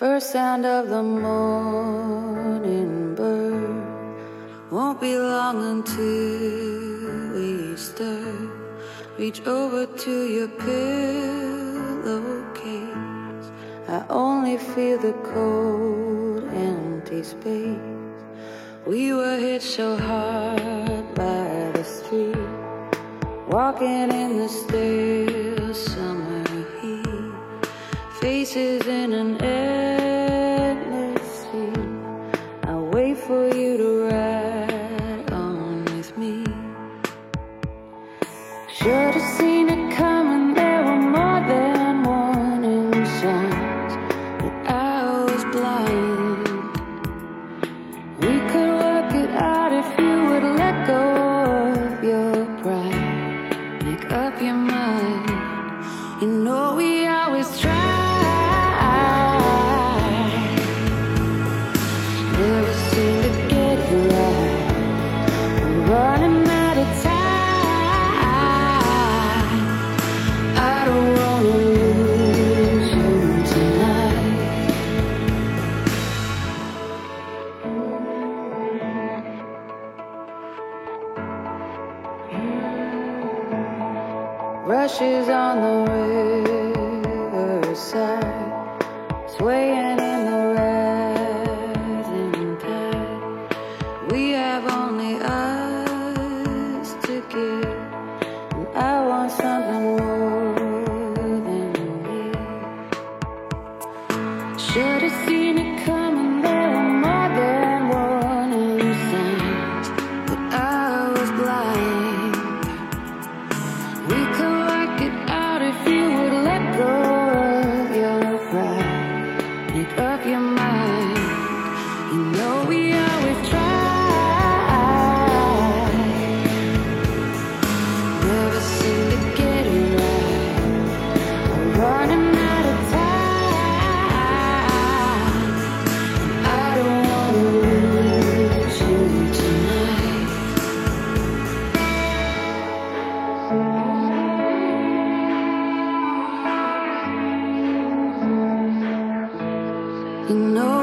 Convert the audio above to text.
First sound of the morning bird won't be long until we stir. Reach over to your pillowcase. I only feel the cold, empty space. We were hit so hard by the street, walking in the still for you to ride on with me. Should have seen it coming. There were more than warning signs, but I was blind. Rushes on the riverside, swaying in the rising tide. We have only us to give, and I want something more than this. Should have seen it coming. There were more than warning signs, but I was blind. We could up your mind. You know we always try. You know